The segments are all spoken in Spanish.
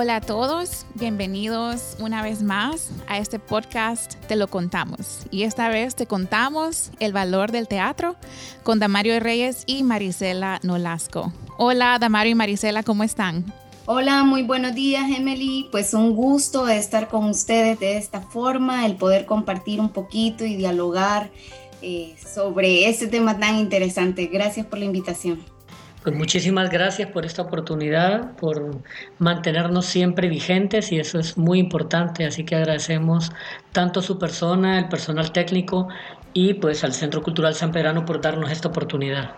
Hola a todos, bienvenidos una vez más a este podcast Te lo contamos. Y esta vez te contamos el valor del teatro con Damario Reyes y Marisela Nolasco. Hola Damario y Marisela, ¿cómo están? Hola, muy buenos días Emily. Pues un gusto estar con ustedes de esta forma, el poder compartir un poquito y dialogar eh, sobre este tema tan interesante. Gracias por la invitación. Pues muchísimas gracias por esta oportunidad, por mantenernos siempre vigentes y eso es muy importante, así que agradecemos tanto a su persona, el personal técnico y pues al Centro Cultural San Pedrano por darnos esta oportunidad.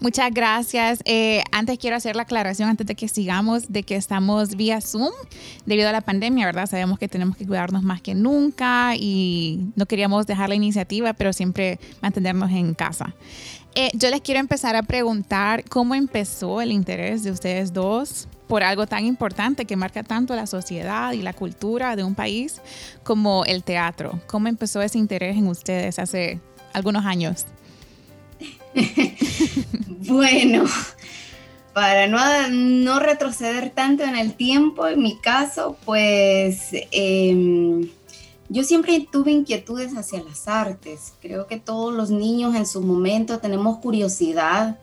Muchas gracias. Eh, antes quiero hacer la aclaración, antes de que sigamos, de que estamos vía Zoom debido a la pandemia, ¿verdad? Sabemos que tenemos que cuidarnos más que nunca y no queríamos dejar la iniciativa, pero siempre mantenernos en casa. Eh, yo les quiero empezar a preguntar cómo empezó el interés de ustedes dos por algo tan importante que marca tanto la sociedad y la cultura de un país como el teatro. ¿Cómo empezó ese interés en ustedes hace algunos años? bueno, para no, no, retroceder tanto en el tiempo, en mi caso, pues em, yo siempre tuve inquietudes hacia las artes. Creo que todos los niños en su momento tenemos curiosidad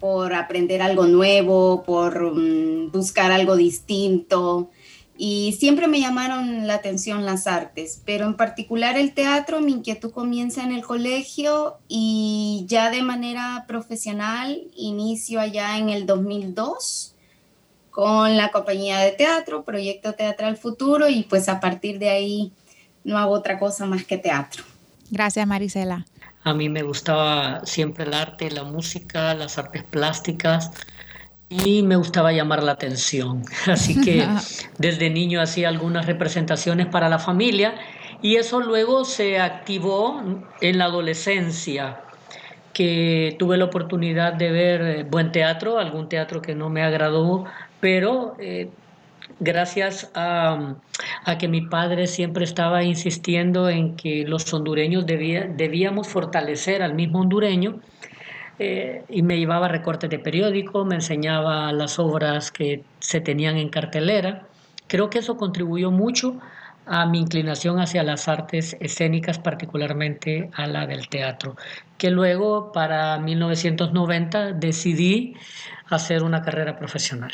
por aprender algo nuevo, por mm, buscar algo distinto. Y siempre me llamaron la atención las artes, pero en particular el teatro, mi inquietud comienza en el colegio y ya de manera profesional inicio allá en el 2002 con la compañía de teatro, Proyecto Teatral Futuro, y pues a partir de ahí no hago otra cosa más que teatro. Gracias, Marisela. A mí me gustaba siempre el arte, la música, las artes plásticas y me gustaba llamar la atención. Así que desde niño hacía algunas representaciones para la familia y eso luego se activó en la adolescencia que tuve la oportunidad de ver eh, buen teatro, algún teatro que no me agradó, pero eh, gracias a, que mi padre siempre estaba insistiendo en que los hondureños debíamos fortalecer al mismo hondureño, eh, y me llevaba recortes de periódico, me enseñaba las obras que se tenían en cartelera. Creo que eso contribuyó mucho a mi inclinación hacia las artes escénicas, particularmente a la del teatro, que luego para 1990 decidí hacer una carrera profesional.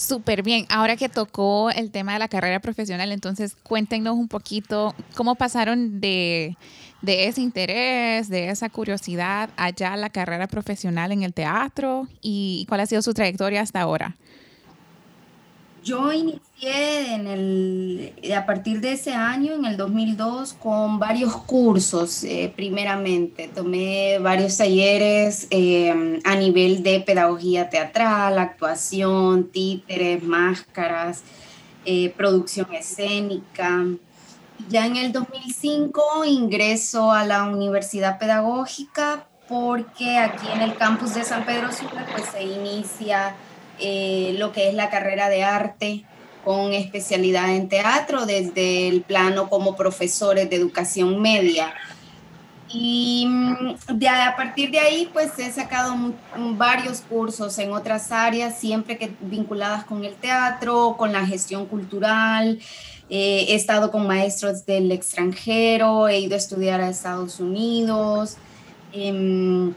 Súper bien. Ahora que tocó el tema de la carrera profesional, entonces cuéntenos un poquito cómo pasaron de, ese interés, de esa curiosidad allá a la carrera profesional en el teatro y cuál ha sido su trayectoria hasta ahora. Yo inicié en el, a partir de ese año, en el 2002, con varios cursos, eh, primeramente. Tomé varios talleres eh, a nivel de pedagogía teatral, actuación, títeres, máscaras, eh, producción escénica. Ya en el 2005 ingreso a la Universidad Pedagógica porque aquí en el campus de San Pedro Sula pues se inicia eh, lo que es la carrera de arte con especialidad en teatro desde el plano como profesores de educación media. Y mm, de, a partir de ahí, pues he sacado varios cursos en otras áreas, siempre que vinculadas con el teatro, con la gestión cultural. Eh, he estado con maestros del extranjero, he ido a estudiar a Estados Unidos. Em,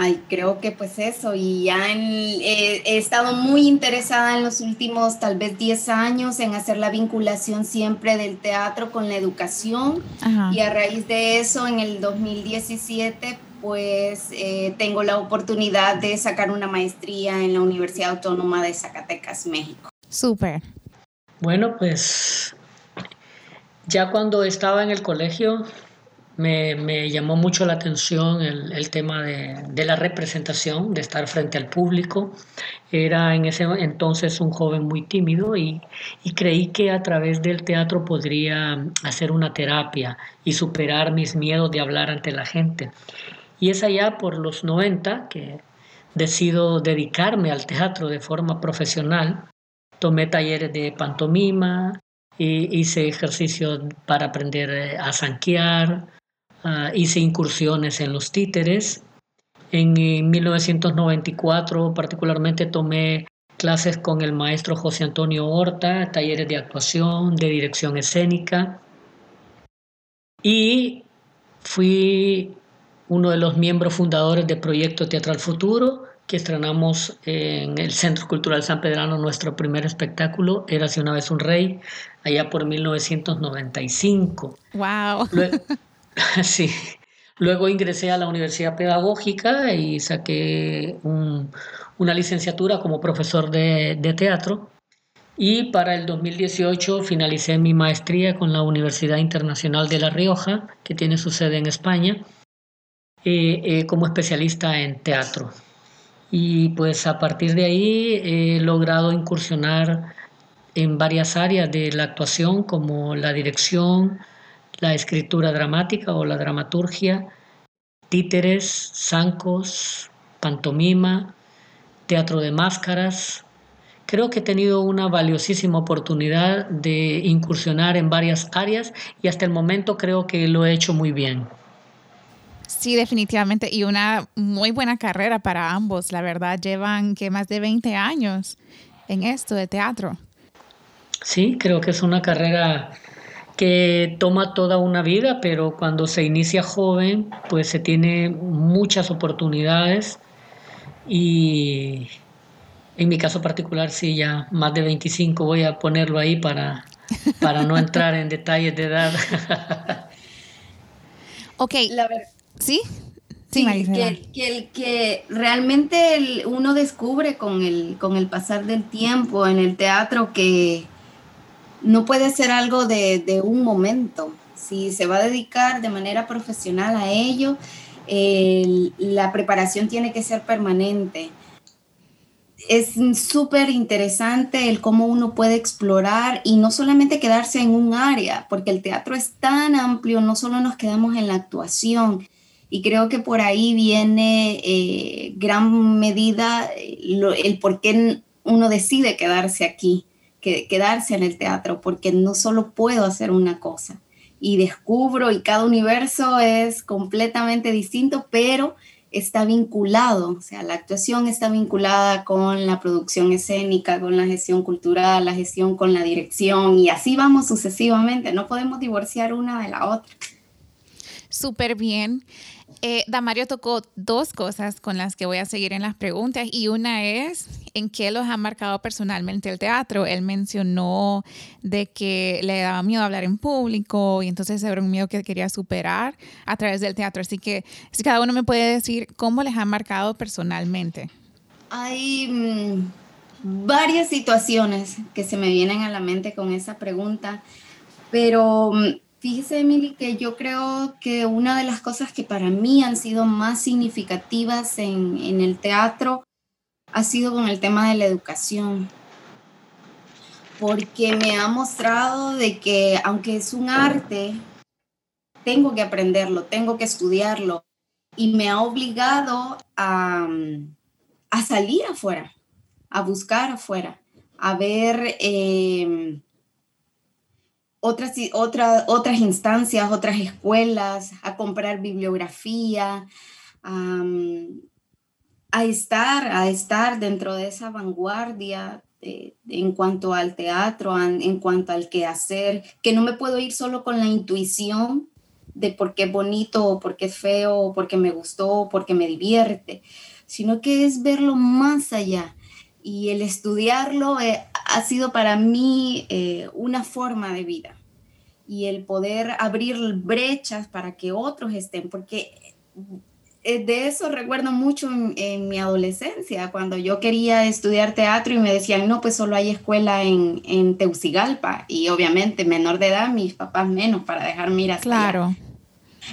Ay, creo que pues eso, y ya he estado muy interesada en los últimos tal vez 10 años en hacer la vinculación siempre del teatro con la educación y a raíz de eso en el 2017 pues eh, tengo la oportunidad de sacar una maestría en la Universidad Autónoma de Zacatecas, México. Súper. Bueno, pues ya cuando estaba en el colegio me, llamó mucho la atención el, tema de, la representación, de estar frente al público. Era en ese entonces un joven muy tímido y, creí que a través del teatro podría hacer una terapia y superar mis miedos de hablar ante la gente. Y es allá por los 90 que decido dedicarme al teatro de forma profesional. Tomé talleres de pantomima, hice ejercicios para aprender a zanquear, Ah, hice incursiones en los títeres. En, 1994 particularmente tomé clases con el maestro José Antonio Horta, talleres de actuación, de dirección escénica. Y fui uno de los miembros fundadores del proyecto Teatral Futuro, que estrenamos en el Centro Cultural San Pedrano nuestro primer espectáculo, Érase una vez un rey, allá por 1995. ¡Wow! sí. Luego ingresé a la Universidad Pedagógica y saqué una licenciatura como profesor de, teatro. Y para el 2018 finalicé mi maestría con la Universidad Internacional de La Rioja, que tiene su sede en España, eh, eh, como especialista en teatro. Y pues a partir de ahí he logrado incursionar en varias áreas de la actuación, como la dirección, la escritura dramática o la dramaturgia, títeres, zancos, pantomima, teatro de máscaras. Creo que he tenido una valiosísima oportunidad de incursionar en varias áreas y hasta el momento creo que lo he hecho muy bien. Sí, definitivamente. Y una muy buena carrera para ambos. La verdad, llevan que más de 20 años en esto de teatro. Sí, creo que es una carrera que toma toda una vida, pero cuando se inicia joven, pues se tiene muchas oportunidades y en mi caso particular, sí, ya más de 25 voy a ponerlo ahí para, para no entrar en detalles de edad. ok, La ¿sí? Sí, que, que, realmente uno descubre con el, con el pasar del tiempo en el teatro que, no puede ser algo de, un momento. Si se va a dedicar de manera profesional a ello, la preparación tiene que ser permanente. Es súper interesante el cómo uno puede explorar y no solamente quedarse en un área, porque el teatro es tan amplio, no solo nos quedamos en la actuación. Y creo que por ahí viene eh, gran medida el por qué uno decide quedarse aquí quedarse en el teatro, porque no solo puedo hacer una cosa. Y descubro, y cada universo es completamente distinto, pero está vinculado, o sea, la actuación está vinculada con la producción escénica, con la gestión cultural, la gestión con la dirección, y así vamos sucesivamente, no podemos divorciar una de la otra. Súper bien. Eh, Damario tocó dos cosas con las que voy a seguir en las preguntas y una es en qué los ha marcado personalmente el teatro. Él mencionó de que le daba miedo hablar en público y entonces era un miedo que quería superar a través del teatro. Así que si cada uno me puede decir cómo les ha marcado personalmente. Hay mm, varias situaciones que se me vienen a la mente con esa pregunta, pero... Fíjese, Emily, que yo creo que una de las cosas que para mí han sido más significativas en, en el teatro ha sido con el tema de la educación, porque me ha mostrado de que aunque es un arte, tengo que aprenderlo, tengo que estudiarlo, y me ha obligado a, a salir afuera, a buscar afuera, a ver... Eh, otras, otras instancias, otras escuelas, a comprar bibliografía, a estar, a estar dentro de esa vanguardia en cuanto al teatro, en, cuanto al quehacer, que no me puedo ir solo con la intuición de por qué es bonito o por qué es feo o porque me gustó o porque me divierte, sino que es verlo más allá. Y el estudiarlo eh, ha sido para mí eh, una forma de vida. Y el poder abrir brechas para que otros estén, porque eh, de eso recuerdo mucho en, mi adolescencia, cuando yo quería estudiar teatro y me decían, no, pues solo hay escuela en, en Teucigalpa, y obviamente menor de edad, mis papás menos para dejarme ir hasta Claro.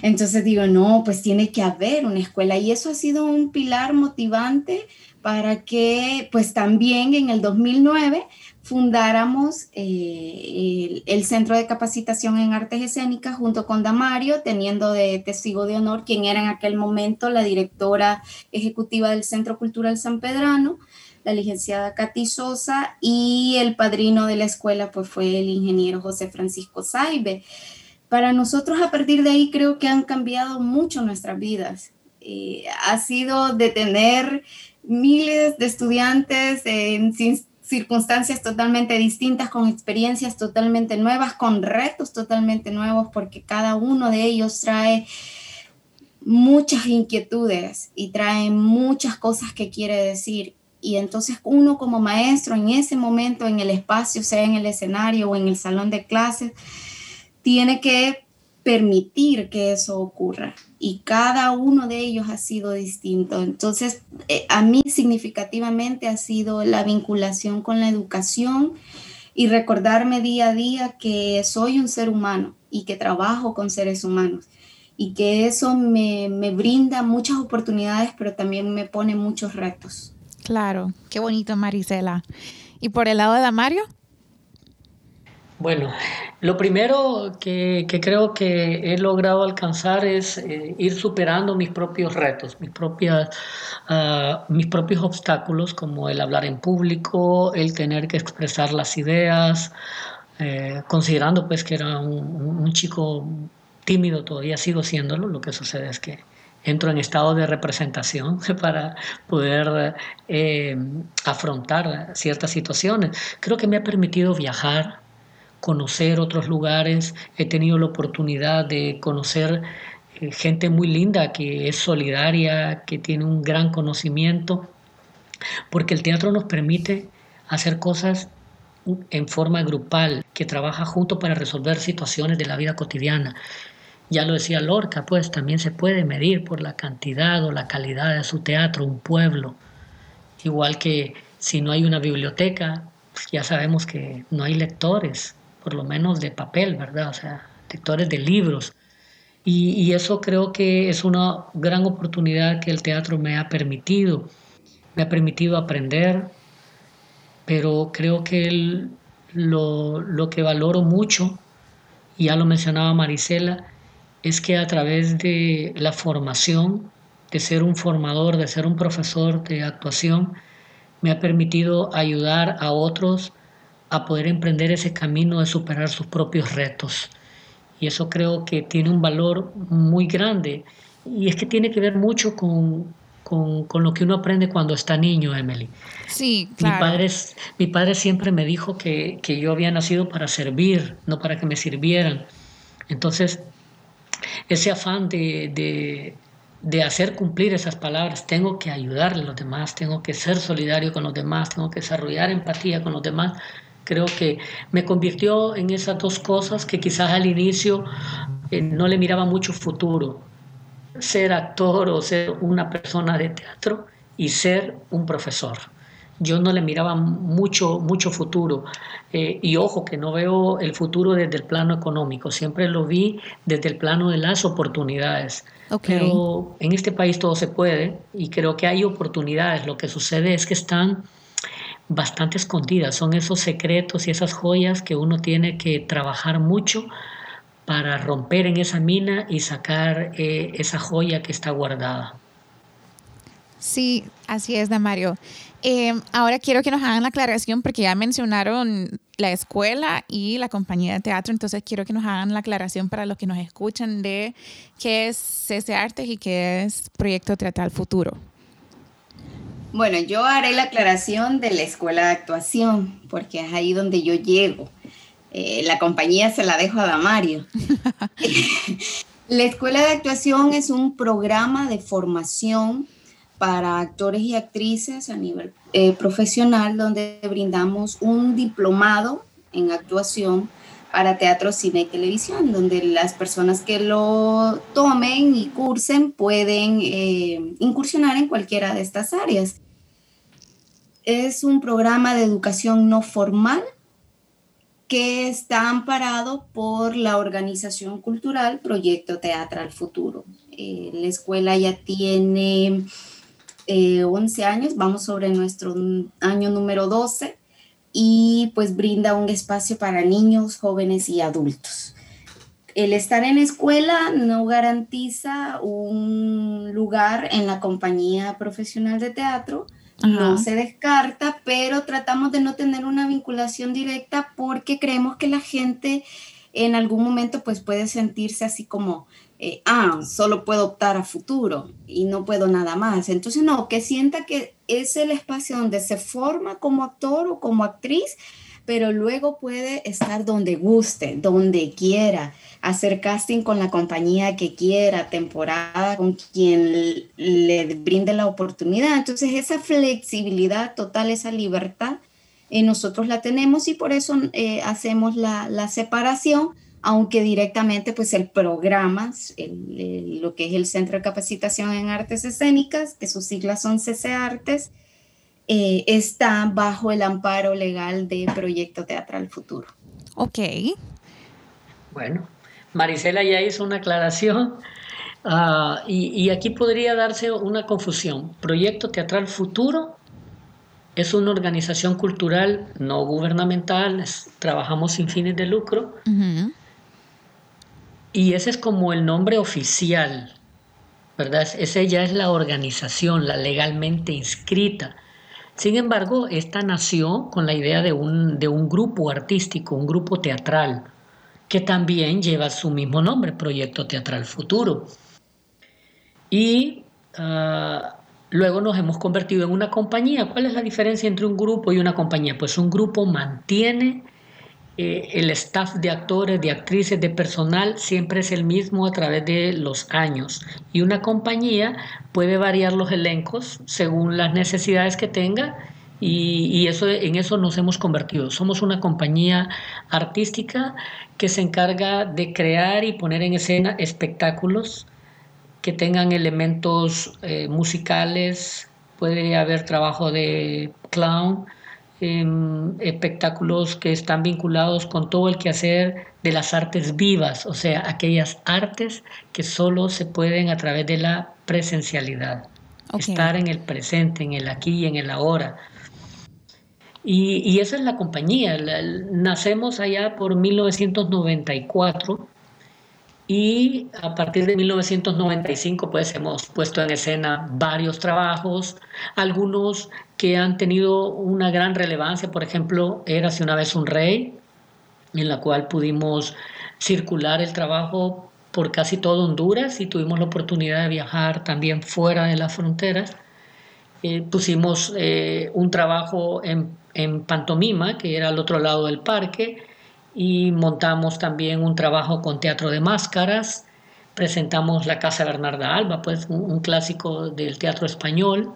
Entonces digo, no, pues tiene que haber una escuela y eso ha sido un pilar motivante para que pues también en el 2009 fundáramos eh, el, Centro de Capacitación en Artes Escénicas junto con Damario, teniendo de testigo de honor quien era en aquel momento la directora ejecutiva del Centro Cultural San Pedrano, la licenciada Katy Sosa, y el padrino de la escuela pues fue el ingeniero José Francisco Saibe. Para nosotros a partir de ahí creo que han cambiado mucho nuestras vidas. Eh, ha sido de tener miles de estudiantes en circunstancias totalmente distintas, con experiencias totalmente nuevas, con retos totalmente nuevos, porque cada uno de ellos trae muchas inquietudes y trae muchas cosas que quiere decir. Y entonces uno como maestro en ese momento, en el espacio, sea en el escenario o en el salón de clases, tiene que permitir que eso ocurra y cada uno de ellos ha sido distinto. Entonces, eh, a mí significativamente ha sido la vinculación con la educación y recordarme día a día que soy un ser humano y que trabajo con seres humanos y que eso me, me brinda muchas oportunidades, pero también me pone muchos retos. Claro, qué bonito, Marisela. ¿Y por el lado de Damario? Bueno, lo primero que, creo que he logrado alcanzar es eh, ir superando mis propios retos, mis, propias, ah, mis propios obstáculos, como el hablar en público, el tener que expresar las ideas, eh, considerando pues que era un, chico tímido, todavía sigo siéndolo, lo que sucede es que entro en estado de representación para poder eh, afrontar ciertas situaciones. Creo que me ha permitido viajar, conocer otros lugares, he tenido la oportunidad de conocer eh, gente muy linda que es solidaria, que tiene un gran conocimiento, porque el teatro nos permite hacer cosas en forma grupal, que trabaja junto para resolver situaciones de la vida cotidiana. Ya lo decía Lorca, pues también se puede medir por la cantidad o la calidad de su teatro, un pueblo. Igual que si no hay una biblioteca, pues ya sabemos que no hay lectores por lo menos de papel, ¿verdad? O sea, lectores de libros. Y, eso creo que es una gran oportunidad que el teatro me ha permitido. Me ha permitido aprender, pero creo que lo, lo que valoro mucho, y ya lo mencionaba Marisela, es que a través de la formación, de ser un formador, de ser un profesor de actuación, me ha permitido ayudar a otros a poder emprender ese camino de superar sus propios retos. Y eso creo que tiene un valor muy grande. Y es que tiene que ver mucho con, con, lo que uno aprende cuando está niño, Emily. Sí, claro. Mi padre, mi padre siempre me dijo que, que yo había nacido para servir, no para que me sirvieran. Entonces, ese afán de, de, de hacer cumplir esas palabras, tengo que ayudarle a los demás, tengo que ser solidario con los demás, tengo que desarrollar empatía con los demás, Creo que me convirtió en esas dos cosas que quizás al inicio eh, no le miraba mucho futuro. Ser actor o ser una persona de teatro y ser un profesor. Yo no le miraba mucho, mucho futuro. Eh, y ojo, que no veo el futuro desde el plano económico, siempre lo vi desde el plano de las oportunidades. Pero en este país todo se puede y creo que hay oportunidades. Lo que sucede es que están bastante escondidas. Son esos secretos y esas joyas que uno tiene que trabajar mucho para romper en esa mina y sacar eh, esa joya que está guardada. Sí, así es, Damario. Eh, ahora quiero que nos hagan la aclaración porque ya mencionaron la escuela y la compañía de teatro, entonces quiero que nos hagan la aclaración para los que nos escuchan de qué es CC Artes y qué es Proyecto Teatral Futuro. Bueno, yo haré la aclaración de la escuela de actuación, porque es ahí donde yo llego. Eh, la compañía se la dejo a Damario. la escuela de actuación es un programa de formación para actores y actrices a nivel eh, profesional, donde brindamos un diplomado en actuación para teatro, cine y televisión, donde las personas que lo tomen y cursen pueden eh, incursionar en cualquiera de estas áreas es un programa de educación no formal que está amparado por la organización cultural Proyecto Teatral Futuro. Eh, la escuela ya tiene 11 eh, años, vamos sobre nuestro año número 12 y pues brinda un espacio para niños, jóvenes y adultos. El estar en escuela no garantiza un lugar en la compañía profesional de teatro, no se descarta, pero tratamos de no tener una vinculación directa porque creemos que la gente en algún momento pues puede sentirse así como eh, ah, solo puedo optar a futuro y no puedo nada más. Entonces, no, que sienta que es el espacio donde se forma como actor o como actriz, pero luego puede estar donde guste, donde quiera, hacer casting con la compañía que quiera, temporada con quien le brinde la oportunidad. Entonces, esa flexibilidad total, esa libertad, eh, nosotros la tenemos y por eso eh, hacemos la, la separación aunque directamente pues el programa, lo que es el Centro de Capacitación en Artes Escénicas, que sus siglas son CC Artes, eh, está bajo el amparo legal de Proyecto Teatral Futuro. Ok. Bueno, Marisela ya hizo una aclaración ah, y, y aquí podría darse una confusión. Proyecto Teatral Futuro es una organización cultural no gubernamental, trabajamos sin fines de lucro. Y ese es como el nombre oficial, ¿verdad? Ese ya es la organización, la legalmente inscrita. Sin embargo, esta nació con la idea de un, de un grupo artístico, un grupo teatral, que también lleva su mismo nombre, Proyecto Teatral Futuro. Y ah, luego nos hemos convertido en una compañía. ¿Cuál es la diferencia entre un grupo y una compañía? Pues un grupo mantiene eh, el staff de actores, de actrices, de personal siempre es el mismo a través de los años y una compañía puede variar los elencos según las necesidades que tenga y, eso, en eso nos hemos convertido. Somos una compañía artística que se encarga de crear y poner en escena espectáculos que tengan elementos eh, musicales, puede haber trabajo de clown, espectáculos que están vinculados con todo el quehacer de las artes vivas, o sea, aquellas artes que solo se pueden a través de la presencialidad, estar en el presente, en el aquí y en el ahora. Y, y esa es la compañía. nacemos allá por 1994 y a partir de 1995 pues hemos puesto en escena varios trabajos, algunos que han tenido una gran relevancia, por ejemplo, Érase una vez un rey, en la cual pudimos circular el trabajo por casi todo Honduras y tuvimos la oportunidad de viajar también fuera de las fronteras. Eh, pusimos eh, un trabajo en, en pantomima, que era al otro lado del parque, y montamos también un trabajo con teatro de máscaras. Presentamos La Casa Bernarda Alba, pues un, clásico del teatro español.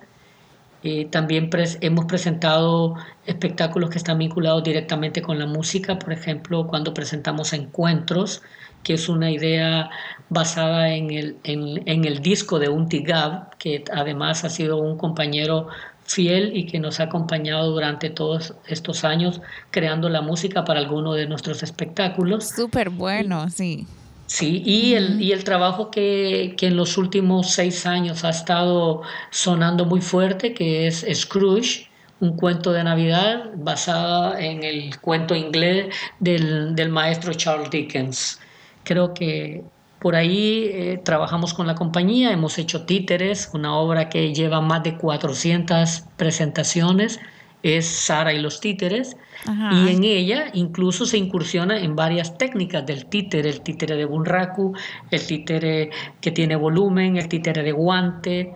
Eh, también hemos presentado espectáculos que están vinculados directamente con la música, por ejemplo, cuando presentamos Encuentros, que es una idea basada en el, en, el disco de Unti Gab, que además ha sido un compañero fiel y que nos ha acompañado durante todos estos años creando la música para algunos de nuestros espectáculos. Súper bueno, sí. Sí, y, el, y el trabajo que, que, en los últimos seis años ha estado sonando muy fuerte, que es Scrooge, un cuento de Navidad basado en el cuento inglés del, del maestro Charles Dickens. Creo que por ahí eh, trabajamos con la compañía, hemos hecho Títeres, una obra que lleva más de 400 presentaciones, es Sara y los títeres, y en ella incluso se incursiona en varias técnicas del títere, el títere de bunraku, el títere que tiene volumen, el títere de guante,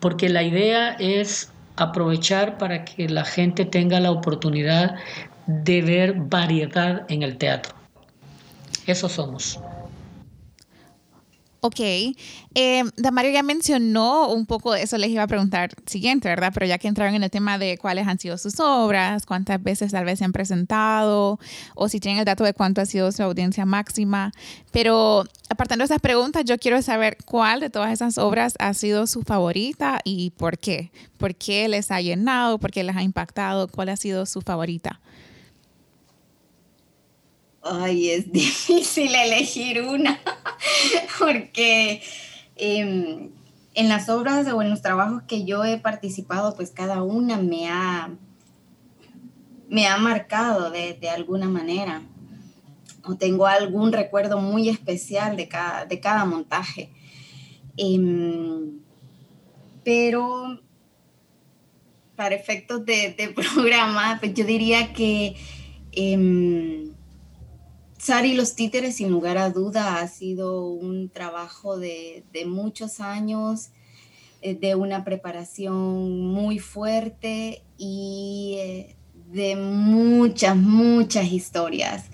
porque la idea es aprovechar para que la gente tenga la oportunidad de ver variedad en el teatro. Eso somos. Ok. Eh, Damario ya mencionó un poco de eso, les iba a preguntar siguiente, ¿verdad? Pero ya que entraron en el tema de cuáles han sido sus obras, cuántas veces tal vez se han presentado, o si tienen el dato de cuánto ha sido su audiencia máxima. Pero apartando esas preguntas, yo quiero saber cuál de todas esas obras ha sido su favorita y por qué. ¿Por qué les ha llenado? ¿Por qué les ha impactado? ¿Cuál ha sido su favorita? Ay, es difícil elegir una, porque em, en las obras o en los trabajos que yo he participado, pues cada una me ha, me ha marcado de, alguna manera. O tengo algún recuerdo muy especial de cada, de cada montaje. Em, pero para efectos de, programa, pues yo diría que eh, Sari los títeres, sin lugar a duda, ha sido un trabajo de, muchos años, eh, de una preparación muy fuerte y eh, de muchas, muchas historias.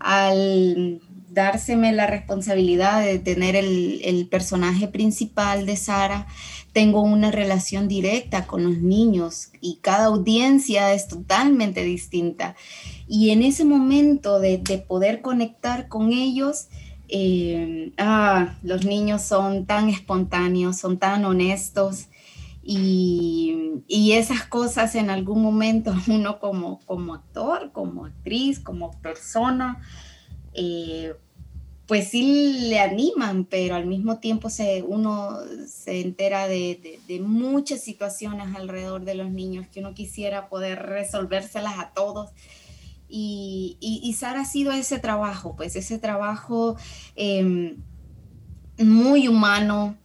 Al dárseme la responsabilidad de tener el, el personaje principal de Sara, tengo una relación directa con los niños y cada audiencia es totalmente distinta. Y en ese momento de, poder conectar con ellos, eh, ah, los niños son tan espontáneos, son tan honestos y, esas cosas en algún momento uno como, como actor, como actriz, como persona, eh, pues sí le animan, pero al mismo tiempo se, uno se entera de, muchas situaciones alrededor de los niños que uno quisiera poder resolvérselas a todos. Y, y, Sara ha sido ese trabajo, pues ese trabajo em, muy humano,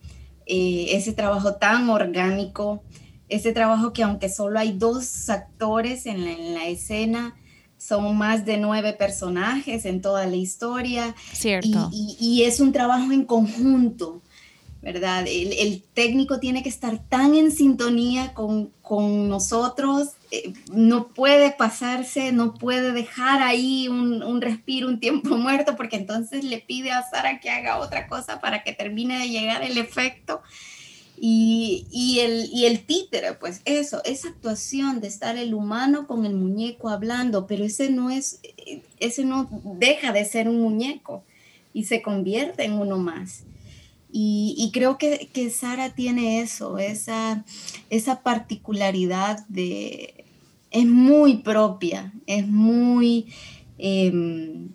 eh, ese trabajo tan orgánico, ese trabajo que aunque solo hay dos actores en la escena, son más de nueve personajes en toda la historia. Cierto. Y, es un trabajo en conjunto, ¿verdad? El, técnico tiene que estar tan en sintonía con, nosotros, eh, no puede pasarse, no puede dejar ahí un, un, respiro, un tiempo muerto, porque entonces le pide a Sara que haga otra cosa para que termine de llegar el efecto. Y, el, y el títere, pues eso, esa actuación de estar el humano con el muñeco hablando, pero ese no es, ese no deja de ser un muñeco y se convierte en uno más. Y, creo que, Sara tiene eso, esa, esa particularidad de, es muy propia, es muy... Em,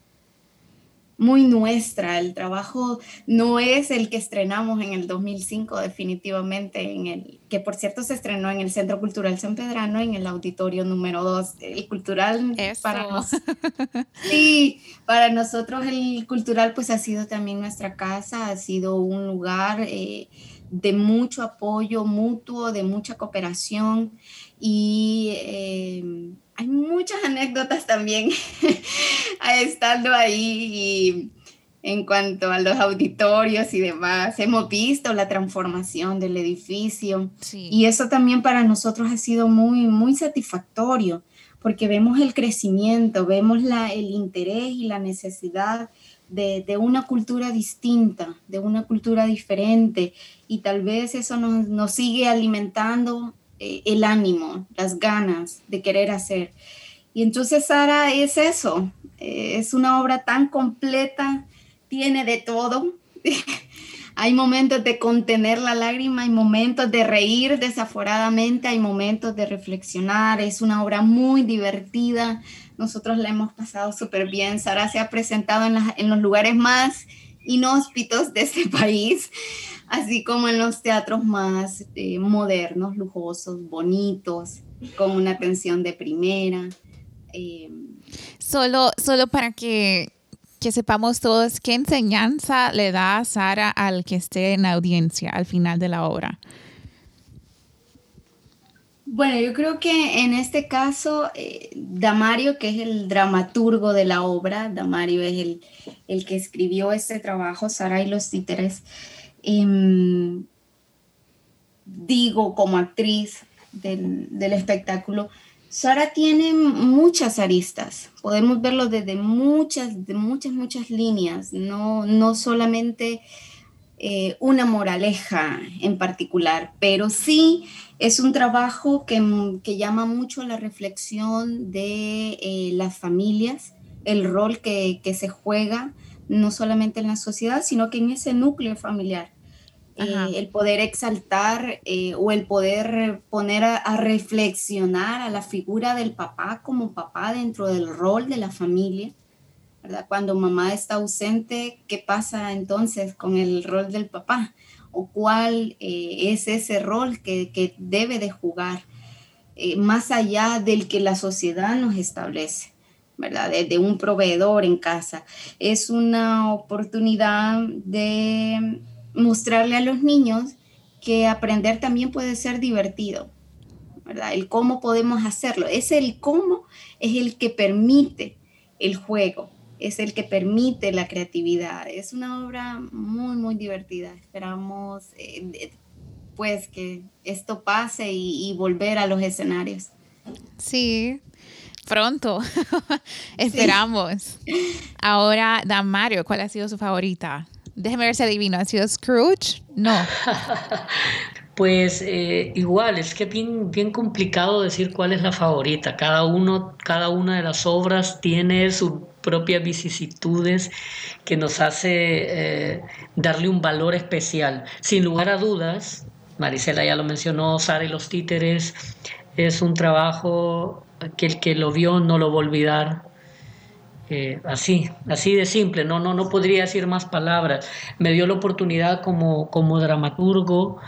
muy nuestra. El trabajo no es el que estrenamos en el 2005 definitivamente, en el que por cierto se estrenó en el Centro Cultural San Pedrano en el auditorio número 2. El cultural para Sí, para nosotros el cultural pues ha sido también nuestra casa, ha sido un lugar eh, de mucho apoyo mutuo, de mucha cooperación y eh, hay muchas anécdotas también estando ahí en cuanto a los auditorios y demás. Hemos visto la transformación del edificio y eso también para nosotros ha sido muy, muy satisfactorio porque vemos el crecimiento, vemos la, el interés y la necesidad de, de, una cultura distinta, de una cultura diferente y tal vez eso nos, nos sigue alimentando el ánimo, las ganas de querer hacer. Y entonces Sara es eso, eh, es una obra tan completa, tiene de todo. hay momentos de contener la lágrima, hay momentos de reír desaforadamente, hay momentos de reflexionar, es una obra muy divertida, nosotros la hemos pasado súper bien, Sara se ha presentado en, en los lugares más inhóspitos de este país así como en los teatros más eh, modernos, lujosos, bonitos, con una atención de primera. Eh, solo, solo para que, que, sepamos todos, ¿qué enseñanza le da a Sara al que esté en la audiencia al final de la obra? Bueno, yo creo que en este caso, eh, Damario, que es el dramaturgo de la obra, Damario es el, el que escribió este trabajo, Sara y los títeres, Em, digo como actriz del, espectáculo, Sara tiene muchas aristas, podemos verlo desde muchas, de muchas, muchas líneas, no, no solamente eh, una moraleja en particular, pero sí es un trabajo que, llama mucho a la reflexión de eh, las familias, el rol que, que se juega no solamente en la sociedad, sino que en ese núcleo familiar. Eh, el poder exaltar eh, o el poder poner a, reflexionar a la figura del papá como papá dentro del rol de la familia. ¿verdad? Cuando mamá está ausente, ¿qué pasa entonces con el rol del papá? ¿O cuál eh, es ese rol que, debe de jugar más allá del que la sociedad nos establece? ¿Verdad? De, un proveedor en casa. Es una oportunidad de mostrarle a los niños que aprender también puede ser divertido, ¿verdad? El cómo podemos hacerlo. Es el cómo, es el que permite el juego, es el que permite la creatividad. Es una obra muy, muy divertida. Esperamos eh, pues que esto pase y, y, volver a los escenarios. Sí, pronto. Esperamos. Ahora, Dan Mario, ¿cuál ha sido su favorita? Déjeme ver si adivino. ¿Ha sido Scrooge? No. Pues eh, igual, es que es bien, bien complicado decir cuál es la favorita. Cada, uno, cada una de las obras tiene sus propias vicisitudes que nos hace eh, darle un valor especial. Sin lugar a dudas, Marisela ya lo mencionó, Sara y los títeres, es un trabajo que el que lo vio no lo va a olvidar. Eh, así, así de simple, no, no, no podría decir más palabras. Me dio la oportunidad como, como dramaturgo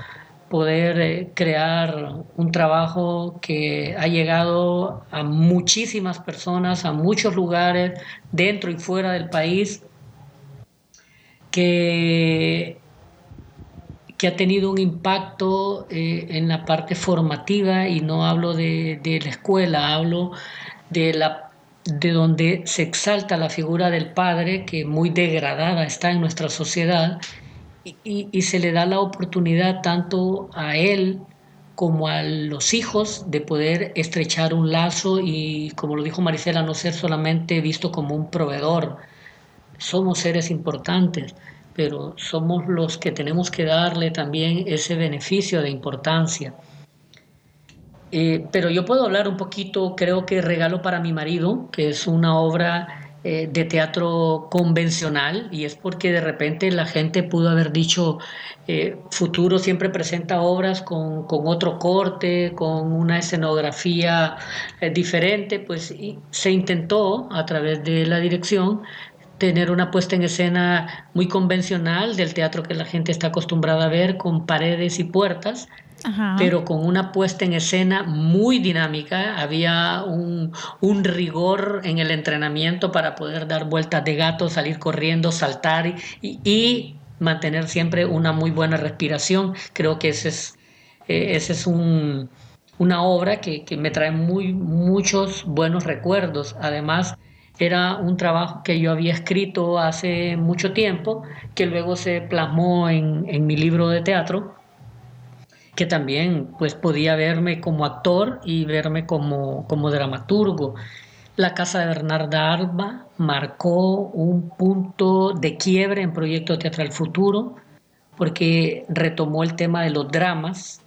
poder eh, crear un trabajo que ha llegado a muchísimas personas, a muchos lugares, dentro y fuera del país, que, que ha tenido un impacto eh, en la parte formativa, y no hablo de, de la escuela, hablo de la de donde se exalta la figura del padre, que muy degradada está en nuestra sociedad, y, se le da la oportunidad tanto a él como a los hijos de poder estrechar un lazo y, como lo dijo Marisela, no ser solamente visto como un proveedor. Somos seres importantes, pero somos los que tenemos que darle también ese beneficio de importancia. Eh, pero yo puedo hablar un poquito, creo que Regalo para mi marido, que es una obra eh, de teatro convencional y es porque de repente la gente pudo haber dicho eh, futuro siempre presenta obras con, otro corte, con una escenografía diferente, pues se intentó a través de la dirección tener una puesta en escena muy convencional del teatro que la gente está acostumbrada a ver con paredes y puertas pero con una puesta en escena muy dinámica. Había un, rigor en el entrenamiento para poder dar vueltas de gato, salir corriendo, saltar y, mantener siempre una muy buena respiración. Creo que ese es, eh, ese es una obra que, me trae muy, muchos buenos recuerdos. Además, era un trabajo que yo había escrito hace mucho tiempo, que luego se plasmó en, en mi libro de teatro que también pues podía verme como actor y verme como, como dramaturgo. La casa de Bernarda Alba marcó un punto de quiebre en Proyecto Teatral Futuro porque retomó el tema de los dramas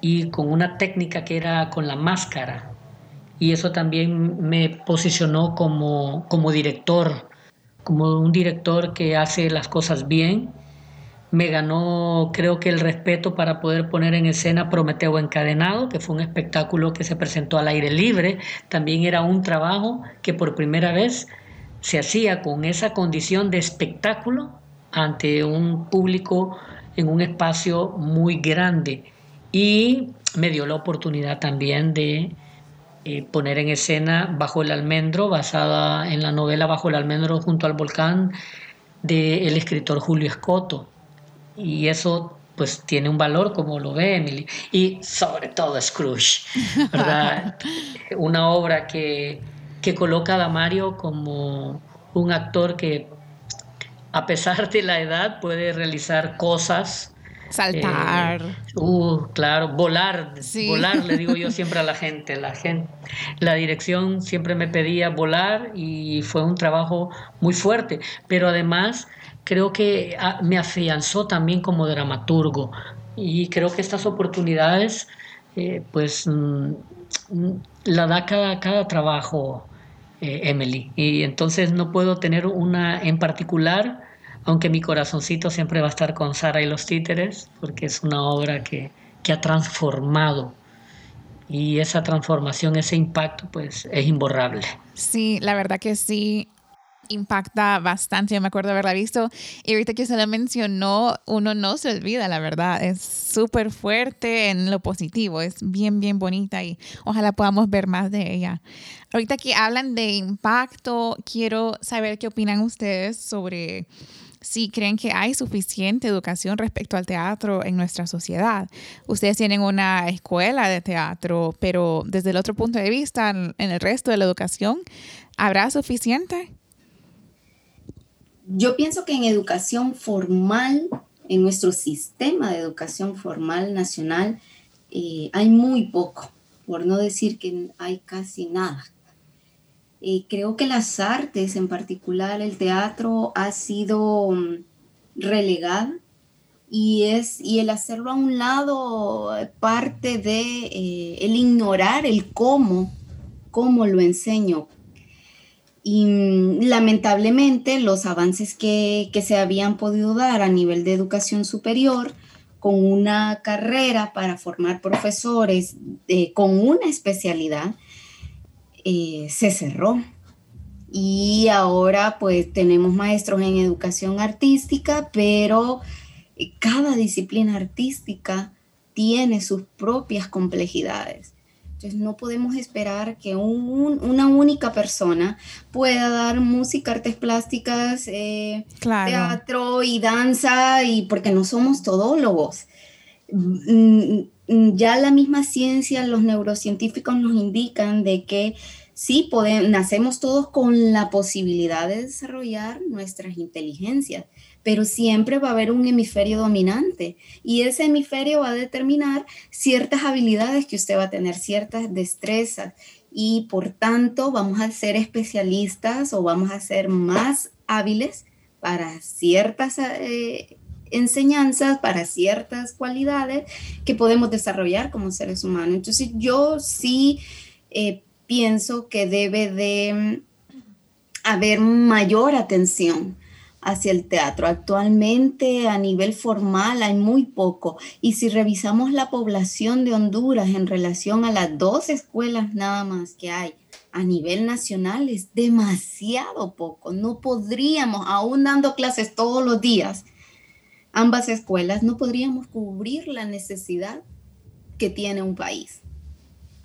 y con una técnica que era con la máscara. Y eso también me posicionó como, como director, como un director que hace las cosas bien me ganó creo que el respeto para poder poner en escena Prometeo Encadenado, que fue un espectáculo que se presentó al aire libre. También era un trabajo que por primera vez se hacía con esa condición de espectáculo ante un público en un espacio muy grande. Y me dio la oportunidad también de eh, poner en escena Bajo el Almendro, basada en la novela Bajo el Almendro junto al volcán del escritor Julio Escoto y eso pues tiene un valor como lo ve Emily y sobre todo Scrooge, ¿verdad? Una obra que, que coloca a Damario como un actor que a pesar de la edad puede realizar cosas saltar. Eh, uh, claro volar volar le digo yo siempre a la gente la gente la dirección siempre me pedía volar y fue un trabajo muy fuerte pero además creo que ah, me afianzó también como dramaturgo y creo que estas oportunidades eh, pues mm, mm, la da cada, cada trabajo eh, Emily. Y entonces no puedo tener una en particular aunque mi corazoncito siempre va a estar con Sara y los títeres porque es una obra que, que ha transformado y esa transformación, ese impacto, pues es imborrable. Sí, la verdad que sí impacta bastante. Yo me acuerdo haberla visto y ahorita que se la mencionó, uno no se olvida, la verdad. Es súper fuerte en lo positivo, es bien, bien bonita y ojalá podamos ver más de ella. Ahorita que hablan de impacto, quiero saber qué opinan ustedes sobre si creen que hay suficiente educación respecto al teatro en nuestra sociedad. Ustedes tienen una escuela de teatro, pero desde el otro punto de vista, en el resto de la educación, ¿habrá suficiente? Yo pienso que en educación formal, en nuestro sistema de educación formal nacional, eh, hay muy poco, por no decir que hay casi nada. Eh, creo que las artes, en particular el teatro, ha sido mm, relegada y es y el hacerlo a un lado eh, parte de el ignorar el cómo, cómo lo enseño, y mm, lamentablemente los avances que, se habían podido dar a nivel de educación superior con una carrera para formar profesores eh, con una especialidad, eh, se cerró. Y ahora pues tenemos maestros en educación artística, pero eh, cada disciplina artística tiene sus propias complejidades. Entonces no podemos esperar que una única persona pueda dar música, artes plásticas, eh, teatro y danza, y porque no somos todólogos. Mm, mm, ya la misma ciencia, los neurocientíficos nos indican de que sí, podemos, nacemos todos con la posibilidad de desarrollar nuestras inteligencias, pero siempre va a haber un hemisferio dominante y ese hemisferio va a determinar ciertas habilidades que usted va a tener, ciertas destrezas y por tanto vamos a ser especialistas o vamos a ser más hábiles para ciertas eh, enseñanzas, para ciertas cualidades que podemos desarrollar como seres humanos. Entonces yo sí eh, pienso que debe de mm, haber mayor atención hacia el teatro. Actualmente a nivel formal hay muy poco y si revisamos la población de Honduras en relación a las dos escuelas nada más que hay a nivel nacional es demasiado poco. No podríamos, aún dando clases todos los días, ambas escuelas, no podríamos cubrir la necesidad que tiene un país.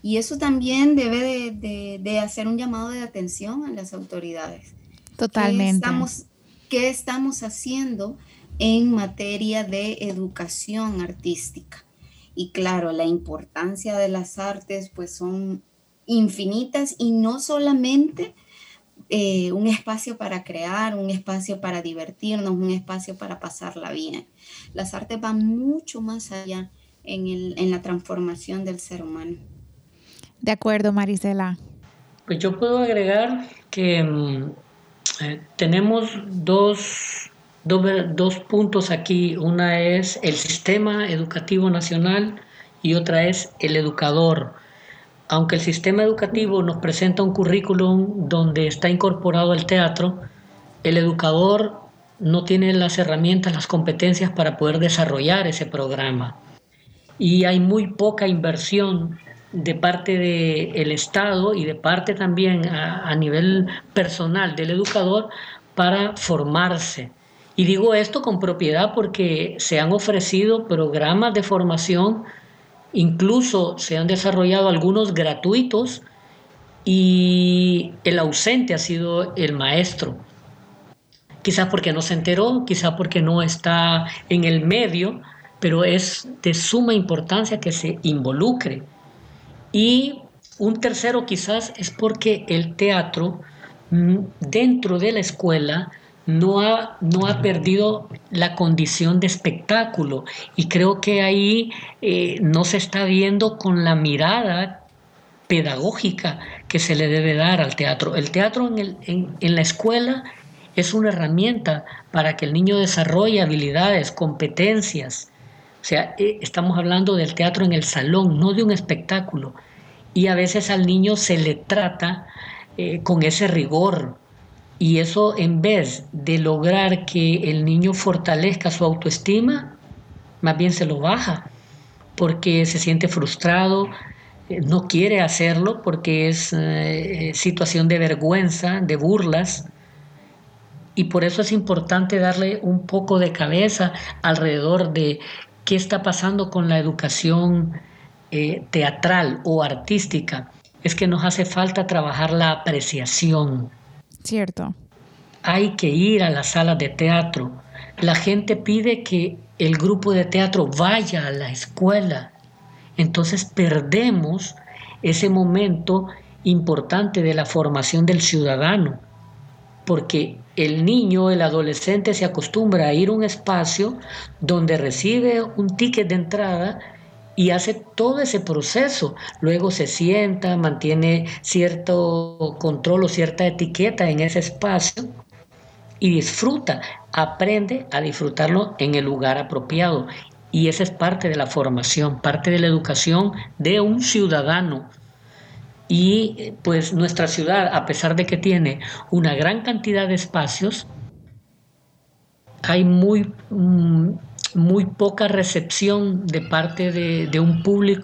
Y eso también debe de, hacer un llamado de atención a las autoridades. Totalmente. Estamos, qué estamos haciendo en materia de educación artística. Y claro, la importancia de las artes pues son infinitas y no solamente eh, un espacio para crear, un espacio para divertirnos, un espacio para pasarla bien. Las artes van mucho más allá en, en la transformación del ser humano. De acuerdo, Marisela. Pues yo puedo agregar que mm, eh, tenemos dos, dos, puntos aquí. Una es el sistema educativo nacional y otra es el educador. Aunque el sistema educativo nos presenta un currículum donde está incorporado el teatro, el educador no tiene las herramientas, las competencias para poder desarrollar ese programa. Y hay muy poca inversión de parte del Estado y de parte también a, nivel personal del educador para formarse. Y digo esto con propiedad porque se han ofrecido programas de formación, incluso se han desarrollado algunos gratuitos y el ausente ha sido el maestro. Quizás porque no se enteró, quizás porque no está en el medio, pero es de suma importancia que se involucre y un tercero quizás es porque el teatro mm, dentro de la escuela no ha, no ha perdido la condición de espectáculo y creo que ahí eh, no se está viendo con la mirada pedagógica que se le debe dar al teatro. El teatro en, la escuela es una herramienta para que el niño desarrolle habilidades, competencias, o sea, eh, estamos hablando del teatro en el salón, no de un espectáculo. Y a veces al niño se le trata eh, con ese rigor. Y eso en vez de lograr que el niño fortalezca su autoestima, más bien se lo baja, porque se siente frustrado, eh, no quiere hacerlo porque es situación de vergüenza, de burlas. Y por eso es importante darle un poco de cabeza alrededor de qué está pasando con la educación eh, teatral o artística. Es que nos hace falta trabajar la apreciación. Cierto. Hay que ir a las salas de teatro. La gente pide que el grupo de teatro vaya a la escuela. Entonces perdemos ese momento importante de la formación del ciudadano, porque el niño, el adolescente se acostumbra a ir a un espacio donde recibe un ticket de entrada y hace todo ese proceso. Luego se sienta, mantiene cierto control o cierta etiqueta en ese espacio y disfruta, aprende a disfrutarlo en el lugar apropiado. Y esa es parte de la formación, parte de la educación de un ciudadano y pues nuestra ciudad, a pesar de que tiene una gran cantidad de espacios, hay muy, mm, muy poca recepción de parte de, un público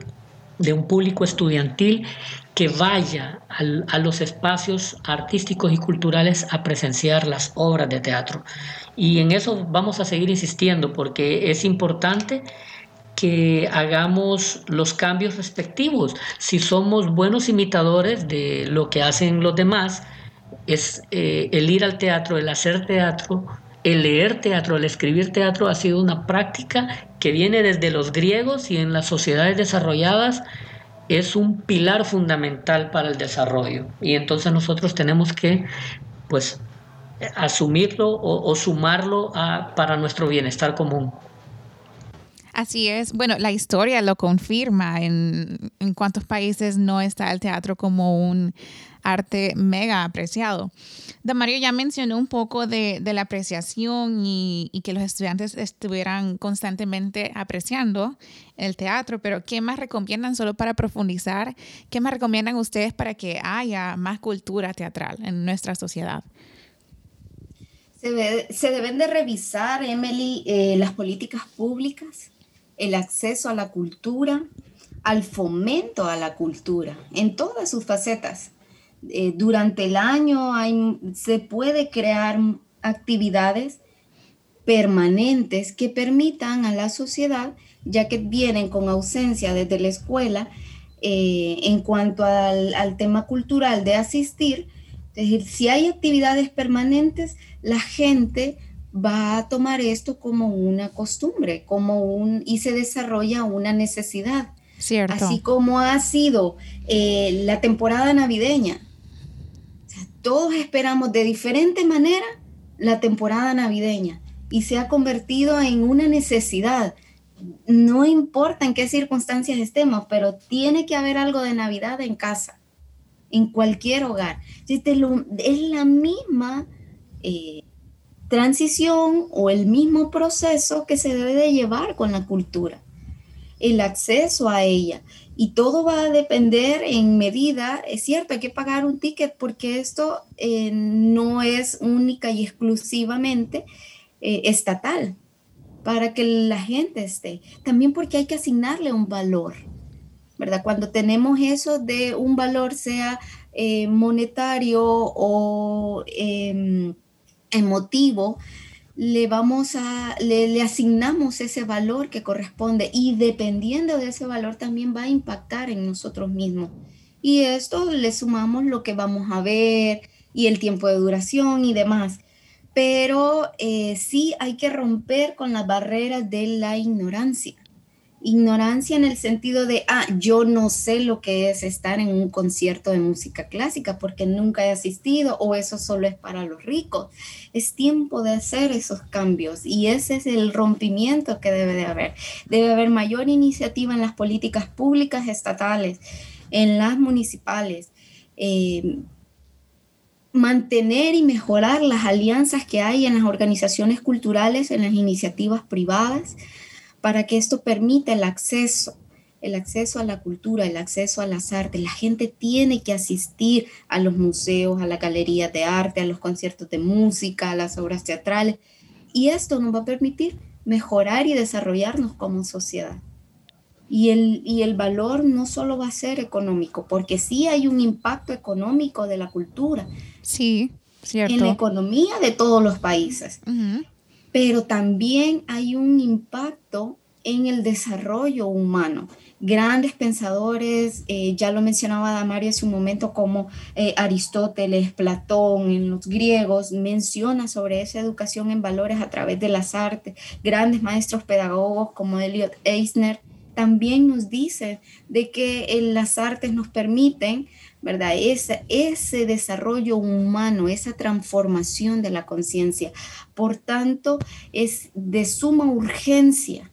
de un público estudiantil que vaya a los espacios artísticos y culturales a presenciar las obras de teatro. Y en eso vamos a seguir insistiendo porque es importante que hagamos los cambios respectivos. Si somos buenos imitadores de lo que hacen los demás, es eh, el ir al teatro, el hacer teatro, el leer teatro, el escribir teatro ha sido una práctica que viene desde los griegos y en las sociedades desarrolladas es un pilar fundamental para el desarrollo. Y entonces nosotros tenemos que, pues, asumirlo o, sumarlo para nuestro bienestar común. Así es. Bueno, la historia lo confirma en, en cuántos países no está el teatro como un arte mega apreciado. Mario ya mencionó un poco de, la apreciación y, que los estudiantes estuvieran constantemente apreciando el teatro, pero ¿qué más recomiendan solo para profundizar? ¿Qué más recomiendan ustedes para que haya más cultura teatral en nuestra sociedad? Se, se deben de revisar, Emily, eh, las políticas públicas el acceso a la cultura, al fomento a la cultura en todas sus facetas. Eh, durante el año se puede crear actividades permanentes que permitan a la sociedad, ya que vienen con ausencia desde la escuela, eh, en cuanto al, al, tema cultural de asistir, es decir, si hay actividades permanentes, la gente va a tomar esto como una costumbre, como un, y se desarrolla una necesidad. Cierto. Así como ha sido eh, la temporada navideña. Todos esperamos de diferente manera la temporada navideña y se ha convertido en una necesidad. No importa en qué circunstancias estemos, pero tiene que haber algo de Navidad en casa, en cualquier hogar. Es la misma eh, transición o el mismo proceso que se debe de llevar con la cultura, el acceso a ella. Y todo va a depender en medida, es cierto, hay que pagar un ticket porque esto eh, no es única y exclusivamente eh, estatal para que la gente esté. También porque hay que asignarle un valor, ¿verdad? Cuando tenemos eso de un valor, sea eh, monetario o em, emotivo, le vamos a, le, asignamos ese valor que corresponde y dependiendo de ese valor también va a impactar en nosotros mismos. Y esto le sumamos lo que vamos a ver y el tiempo de duración y demás. Pero eh, sí hay que romper con las barreras de la ignorancia. Ignorancia en el sentido de, ah, yo no sé lo que es estar en un concierto de música clásica porque nunca he asistido o eso solo es para los ricos. Es tiempo de hacer esos cambios y ese es el rompimiento que debe de haber. Debe haber mayor iniciativa en las políticas públicas estatales, en las municipales. Eh, mantener y mejorar las alianzas que hay en las organizaciones culturales, en las iniciativas privadas para que esto permita el acceso, el acceso a la cultura, el acceso a las artes. La gente tiene que asistir a los museos, a la galería de arte, a los conciertos de música, a las obras teatrales. Y esto nos va a permitir mejorar y desarrollarnos como sociedad. Y el, y el valor no solo va a ser económico, porque sí hay un impacto económico de la cultura. Sí. en la economía de todos los países. Pero también hay un impacto en el desarrollo humano. Grandes pensadores, eh, ya lo mencionaba Damario hace un momento, como eh, Aristóteles, Platón, en los griegos, menciona sobre esa educación en valores a través de las artes. Grandes maestros pedagogos como Elliot Eisner también nos dice de que eh, las artes nos permiten, ¿verdad? Ese, ese desarrollo humano, esa transformación de la conciencia. Por tanto, es de suma urgencia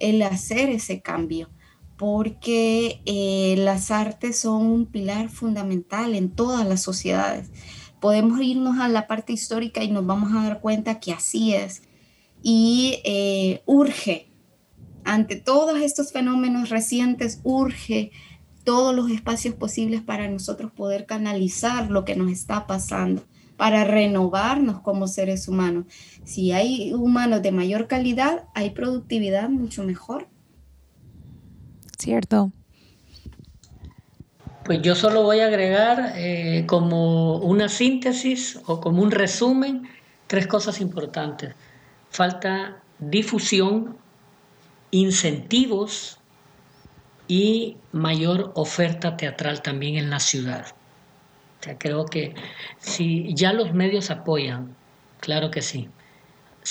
el hacer ese cambio, porque eh, las artes son un pilar fundamental en todas las sociedades. Podemos irnos a la parte histórica y nos vamos a dar cuenta que así es. Y eh, urge ante todos estos fenómenos recientes, urge todos los espacios posibles para nosotros poder canalizar lo que nos está pasando, para renovarnos como seres humanos. Si hay humanos de mayor calidad, hay productividad mucho mejor. Cierto. Pues yo solo voy a agregar eh, como una síntesis o como un resumen tres cosas importantes. Falta difusión incentivos y mayor oferta teatral también en la ciudad. creo que si ya los medios apoyan, claro que sí,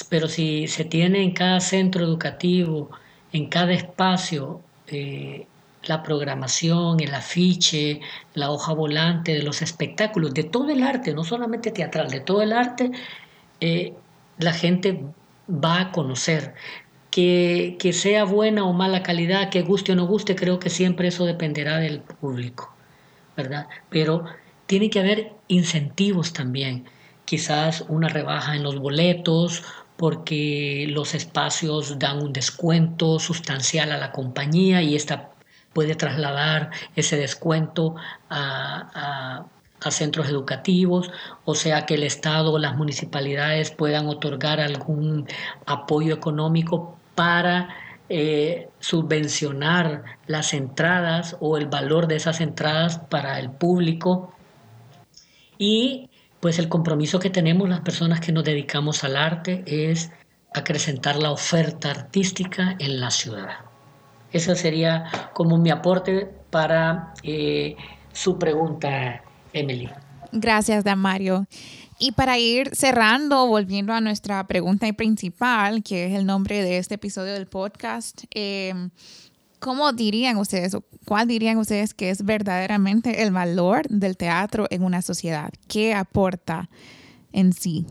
pero si se tiene en cada centro educativo, en cada espacio, eh, la programación, el afiche, la hoja volante de los espectáculos, de todo el arte, no solamente teatral, de todo el arte, eh, la gente va a conocer que, sea buena o mala calidad, que guste o no guste, creo que siempre eso dependerá del público, ¿verdad? Pero tiene que haber incentivos también, quizás una rebaja en los boletos, porque los espacios dan un descuento sustancial a la compañía y esta puede trasladar ese descuento a, a centros educativos, o sea que el Estado o las municipalidades puedan otorgar algún apoyo económico para eh, subvencionar las entradas o el valor de esas entradas para el público y pues el compromiso que tenemos las personas que nos dedicamos al arte es acrecentar la oferta artística en la ciudad. Eso sería como mi aporte para eh, su pregunta, Emily. Gracias, Damario. Y para ir cerrando, volviendo a nuestra pregunta principal, que es el nombre de este episodio del podcast, em, ¿cómo dirían ustedes o cuál dirían ustedes que es verdaderamente el valor del teatro en una sociedad? ¿Qué aporta en sí?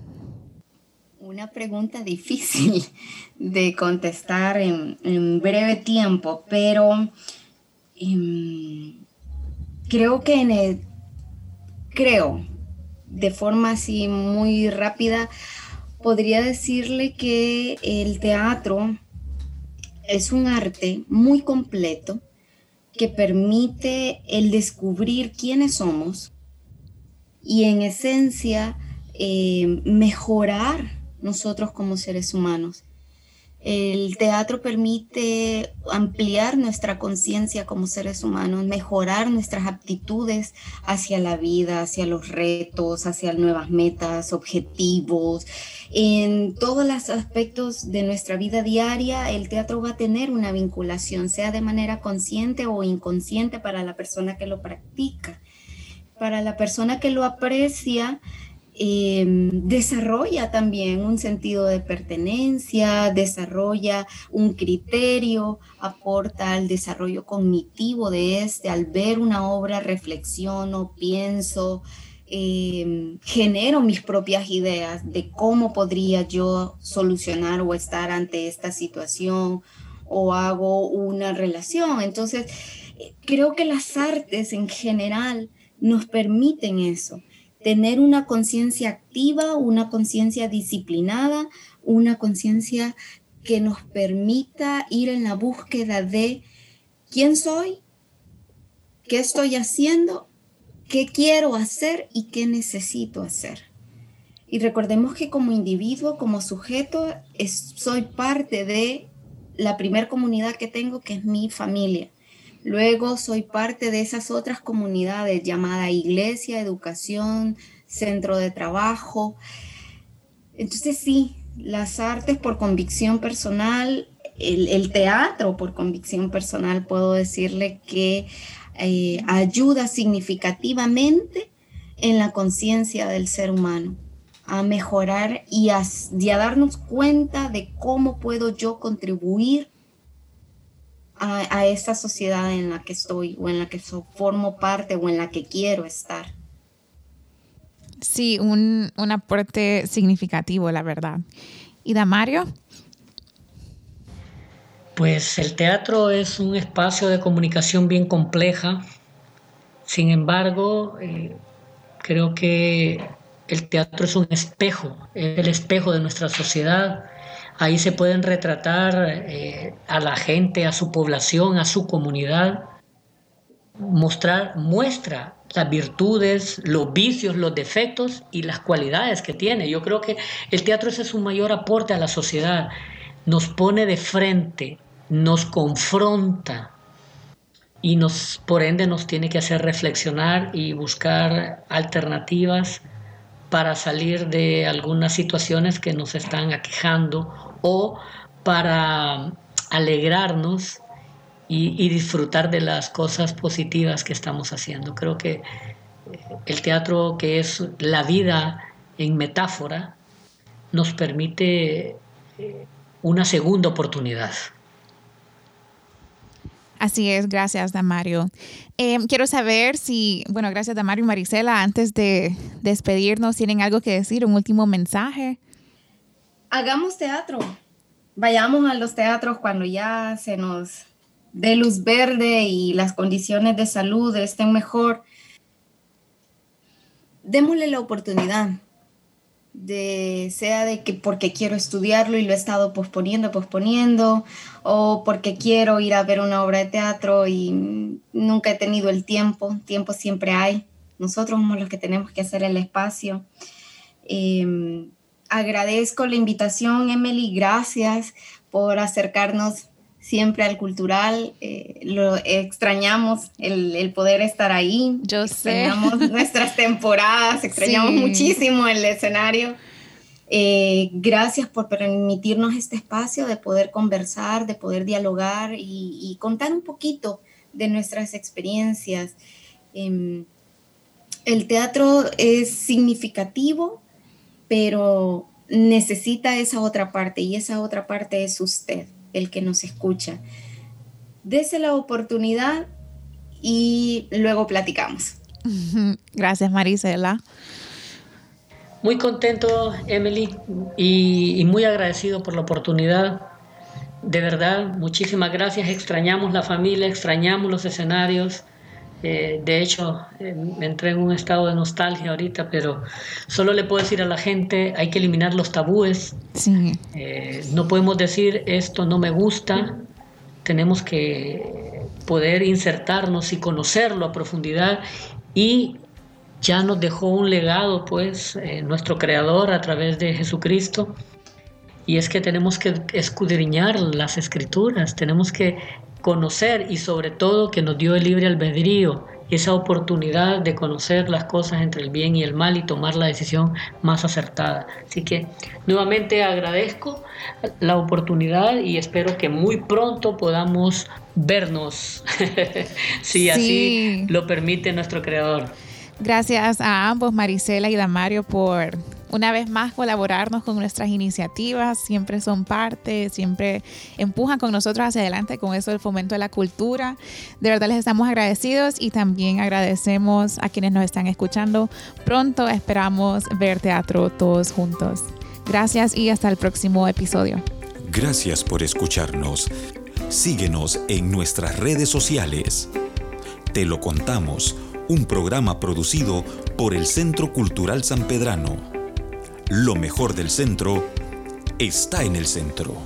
Una pregunta difícil de contestar en, breve tiempo, pero em, creo que en el, creo de forma así muy rápida, podría decirle que el teatro es un arte muy completo que permite el descubrir quiénes somos y en esencia eh, mejorar nosotros como seres humanos. El teatro permite ampliar nuestra conciencia como seres humanos, mejorar nuestras aptitudes hacia la vida, hacia los retos, hacia nuevas metas, objetivos. En todos los aspectos de nuestra vida diaria, el teatro va a tener una vinculación, sea de manera consciente o inconsciente para la persona que lo practica. Para la persona que lo aprecia, Em, desarrolla también un sentido de pertenencia, desarrolla un criterio, aporta al desarrollo cognitivo de este, al ver una obra reflexiono, pienso, em, genero mis propias ideas de cómo podría yo solucionar o estar ante esta situación o hago una relación. Entonces, eh, creo que las artes en general nos permiten eso tener una conciencia activa, una conciencia disciplinada, una conciencia que nos permita ir en la búsqueda de quién soy, qué estoy haciendo, qué quiero hacer y qué necesito hacer. Y recordemos que como individuo, como sujeto, soy parte de la primer comunidad que tengo, que es mi familia. Luego soy parte de esas otras comunidades llamada iglesia, educación, centro de trabajo. Entonces sí, las artes por convicción personal, el, teatro por convicción personal, puedo decirle que eh, ayuda significativamente en la conciencia del ser humano a mejorar y a, darnos cuenta de cómo puedo yo contribuir a, a, esta sociedad en la que estoy o en la que formo parte o en la que quiero estar. Sí, un, un aporte significativo, la verdad. ¿Y Damario? Pues el teatro es un espacio de comunicación bien compleja. Sin embargo, eh, creo que el teatro es un espejo, es el espejo de nuestra sociedad. Ahí se pueden retratar eh, a la gente, a su población, a su comunidad, mostrar, muestra las virtudes, los vicios, los defectos y las cualidades que tiene. Yo creo que el teatro es su mayor aporte a la sociedad. Nos pone de frente, nos confronta y nos, por ende nos tiene que hacer reflexionar y buscar alternativas para salir de algunas situaciones que nos están aquejando o para alegrarnos y, disfrutar de las cosas positivas que estamos haciendo. Creo que eh, el teatro, que es la vida en metáfora, nos permite eh, una segunda oportunidad. Así es, gracias Damario. Eh, quiero saber si, bueno, gracias Damario y Marisela, antes de despedirnos, ¿tienen algo que decir, un último mensaje? Hagamos teatro, vayamos a los teatros cuando ya se nos dé luz verde y las condiciones de salud estén mejor. Démosle la oportunidad de sea de que porque quiero estudiarlo y lo he estado posponiendo, posponiendo, o porque quiero ir a ver una obra de teatro y nunca he tenido el tiempo, tiempo siempre hay, nosotros somos los que tenemos que hacer el espacio. Em, agradezco la invitación, Emily, gracias por acercarnos siempre al cultural, eh, lo extrañamos el, poder estar ahí. Yo extrañamos nuestras temporadas, extrañamos muchísimo el escenario. Eh, gracias por permitirnos este espacio de poder conversar, de poder dialogar y, contar un poquito de nuestras experiencias. Em, el teatro es significativo, pero necesita esa otra parte y esa otra parte es usted el que nos escucha. Dese la oportunidad y luego platicamos. Gracias, Marisela. Muy contento, Emily, y, muy agradecido por la oportunidad. De verdad, muchísimas gracias. Extrañamos la familia, extrañamos los escenarios. Eh, de hecho, eh, me entré en un estado de nostalgia ahorita, pero solo le puedo decir a la gente, hay que eliminar los tabúes. Eh, no podemos decir esto no me gusta, tenemos que poder insertarnos y conocerlo a profundidad y ya nos dejó un legado, pues, nuestro Creador a través de Jesucristo. Y es que tenemos que escudriñar las escrituras, tenemos que conocer y sobre todo que nos dio el libre albedrío, esa oportunidad de conocer las cosas entre el bien y el mal y tomar la decisión más acertada. Así que nuevamente agradezco la oportunidad y espero que muy pronto podamos vernos, si así lo permite nuestro creador. Gracias a ambos, Marisela y Damario, por una vez más colaborarnos con nuestras iniciativas, siempre son parte, siempre empujan con nosotros hacia adelante con eso del fomento de la cultura. De verdad les estamos agradecidos y también agradecemos a quienes nos están escuchando. Pronto esperamos ver teatro todos juntos. Gracias y hasta el próximo episodio. Gracias por escucharnos. Síguenos en nuestras redes sociales. Te lo contamos, un programa producido por el Centro Cultural San Pedrano. Lo mejor del centro está en el centro.